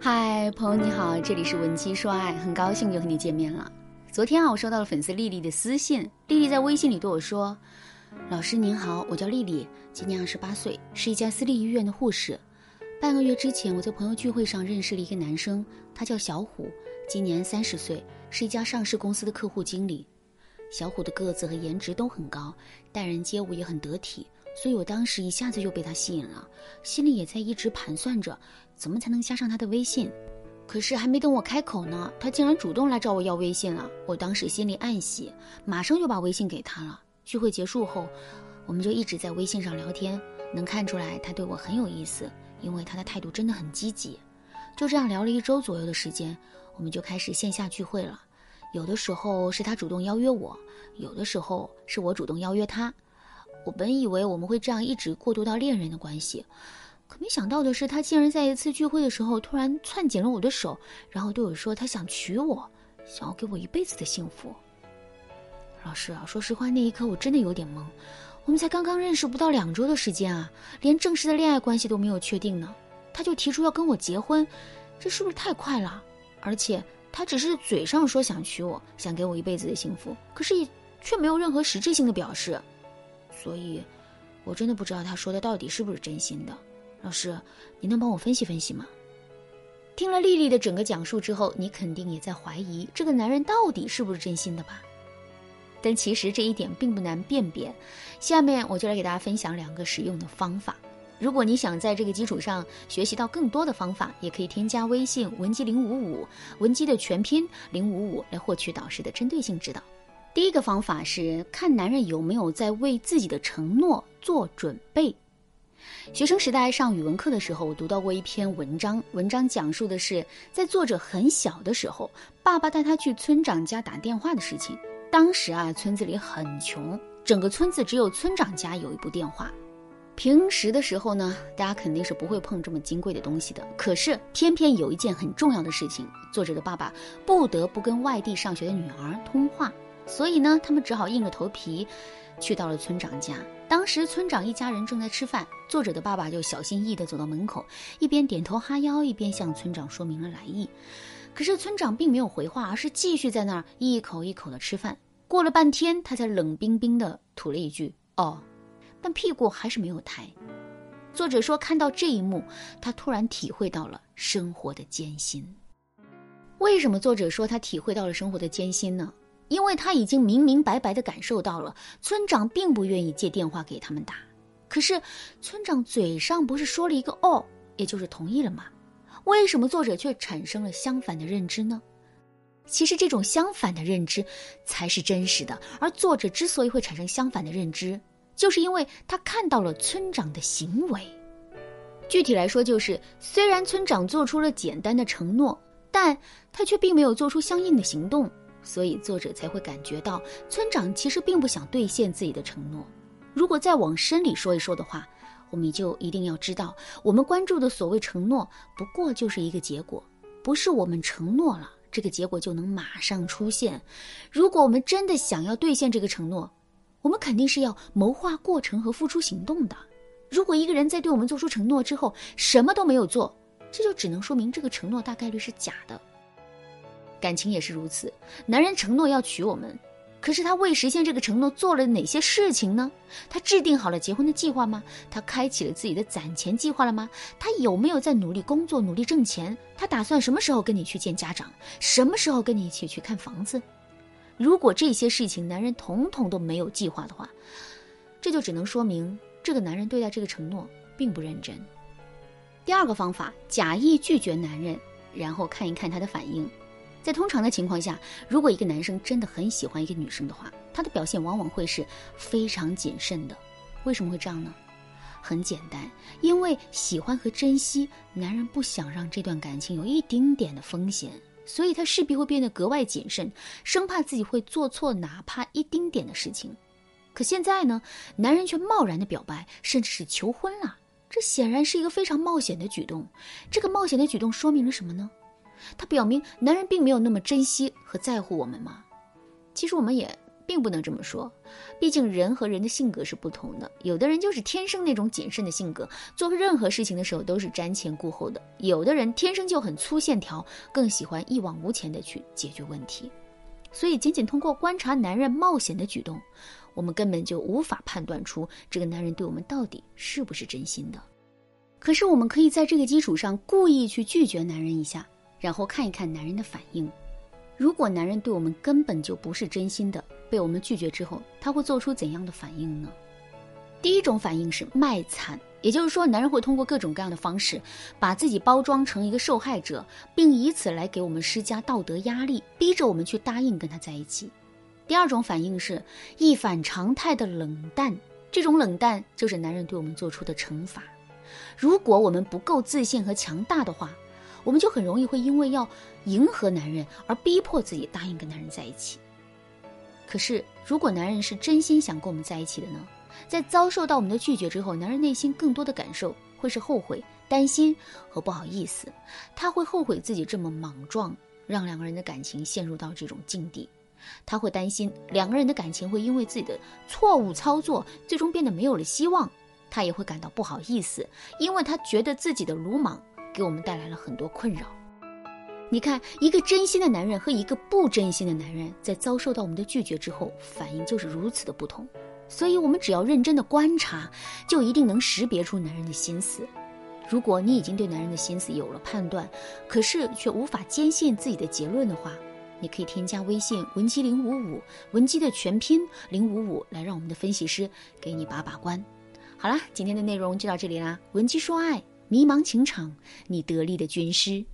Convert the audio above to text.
嗨，朋友你好，这里是文姬说爱，很高兴又和你见面了。昨天啊，我收到了粉丝丽丽的私信，丽丽在微信里对我说：“老师您好，我叫丽丽，今年二十八岁，是一家私立医院的护士。半个月之前，我在朋友聚会上认识了一个男生，他叫小虎，今年三十岁，是一家上市公司的客户经理。小虎的个子和颜值都很高，待人接物也很得体。”所以我当时一下子就被他吸引了，心里也在一直盘算着，怎么才能加上他的微信。可是还没等我开口呢，他竟然主动来找我要微信了。我当时心里暗喜，马上就把微信给他了。聚会结束后，我们就一直在微信上聊天，能看出来他对我很有意思，因为他的态度真的很积极。就这样聊了一周左右的时间，我们就开始线下聚会了。有的时候是他主动邀约我，有的时候是我主动邀约他。我本以为我们会这样一直过渡到恋人的关系，可没想到的是，他竟然在一次聚会的时候突然攥紧了我的手，然后对我说他想娶我，想要给我一辈子的幸福。老师啊，说实话，那一刻我真的有点懵。我们才刚刚认识不到两周的时间啊，连正式的恋爱关系都没有确定呢，他就提出要跟我结婚，这是不是太快了？而且他只是嘴上说想娶我，想给我一辈子的幸福，可是也却没有任何实质性的表示。所以，我真的不知道他说的到底是不是真心的。老师，您能帮我分析分析吗？听了丽丽的整个讲述之后，你肯定也在怀疑这个男人到底是不是真心的吧？但其实这一点并不难辨别。下面我就来给大家分享两个实用的方法。如果你想在这个基础上学习到更多的方法，也可以添加微信文姬零五五，文姬的全拼零五五来获取导师的针对性指导。第一个方法是看男人有没有在为自己的承诺做准备。学生时代上语文课的时候，我读到过一篇文章，文章讲述的是在作者很小的时候，爸爸带他去村长家打电话的事情。当时啊，村子里很穷，整个村子只有村长家有一部电话。平时的时候呢，大家肯定是不会碰这么金贵的东西的。可是偏偏有一件很重要的事情，作者的爸爸不得不跟外地上学的女儿通话。所以呢，他们只好硬着头皮，去到了村长家。当时村长一家人正在吃饭，作者的爸爸就小心翼翼地走到门口，一边点头哈腰，一边向村长说明了来意。可是村长并没有回话，而是继续在那儿一口一口地吃饭。过了半天，他才冷冰冰地吐了一句：“哦”，但屁股还是没有抬。作者说，看到这一幕，他突然体会到了生活的艰辛。为什么作者说他体会到了生活的艰辛呢？因为他已经明明白白的感受到了，村长并不愿意借电话给他们打。可是，村长嘴上不是说了一个“哦”，也就是同意了吗？为什么作者却产生了相反的认知呢？其实，这种相反的认知才是真实的。而作者之所以会产生相反的认知，就是因为他看到了村长的行为。具体来说，就是虽然村长做出了简单的承诺，但他却并没有做出相应的行动。所以作者才会感觉到村长其实并不想兑现自己的承诺。如果再往深里说一说的话，我们就一定要知道，我们关注的所谓承诺，不过就是一个结果，不是我们承诺了，这个结果就能马上出现。如果我们真的想要兑现这个承诺，我们肯定是要谋划过程和付出行动的。如果一个人在对我们做出承诺之后什么都没有做，这就只能说明这个承诺大概率是假的。感情也是如此，男人承诺要娶我们，可是他为实现这个承诺做了哪些事情呢？他制定好了结婚的计划吗？他开启了自己的攒钱计划了吗？他有没有在努力工作、努力挣钱？他打算什么时候跟你去见家长？什么时候跟你一起去看房子？如果这些事情男人统统都没有计划的话，这就只能说明这个男人对待这个承诺并不认真。第二个方法，假意拒绝男人，然后看一看他的反应。在通常的情况下，如果一个男生真的很喜欢一个女生的话，他的表现往往会是非常谨慎的。为什么会这样呢？很简单，因为喜欢和珍惜，男人不想让这段感情有一丁点的风险，所以他势必会变得格外谨慎，生怕自己会做错哪怕一丁点的事情。可现在呢，男人却贸然的表白，甚至是求婚了，这显然是一个非常冒险的举动。这个冒险的举动说明了什么呢？他表明，男人并没有那么珍惜和在乎我们吗？其实我们也并不能这么说，毕竟人和人的性格是不同的。有的人就是天生那种谨慎的性格，做任何事情的时候都是瞻前顾后的；有的人天生就很粗线条，更喜欢一往无前的去解决问题。所以，仅仅通过观察男人冒险的举动，我们根本就无法判断出这个男人对我们到底是不是真心的。可是，我们可以在这个基础上故意去拒绝男人一下，然后看一看男人的反应。如果男人对我们根本就不是真心的，被我们拒绝之后，他会做出怎样的反应呢？第一种反应是卖惨，也就是说，男人会通过各种各样的方式，把自己包装成一个受害者，并以此来给我们施加道德压力，逼着我们去答应跟他在一起。第二种反应是一反常态的冷淡，这种冷淡就是男人对我们做出的惩罚。如果我们不够自信和强大的话，我们就很容易会因为要迎合男人而逼迫自己答应跟男人在一起。可是，如果男人是真心想跟我们在一起的呢？在遭受到我们的拒绝之后，男人内心更多的感受会是后悔、担心和不好意思。他会后悔自己这么莽撞，让两个人的感情陷入到这种境地。他会担心两个人的感情会因为自己的错误操作，最终变得没有了希望。他也会感到不好意思，因为他觉得自己的鲁莽。给我们带来了很多困扰。你看，一个真心的男人和一个不真心的男人，在遭受到我们的拒绝之后，反应就是如此的不同。所以，我们只要认真的观察，就一定能识别出男人的心思。如果你已经对男人的心思有了判断，可是却无法坚信自己的结论的话，你可以添加微信文姬零五五，文姬的全拼零五五，来让我们的分析师给你把把关。好啦，今天的内容就到这里啦，文姬说爱。迷茫情场，你得力的军师。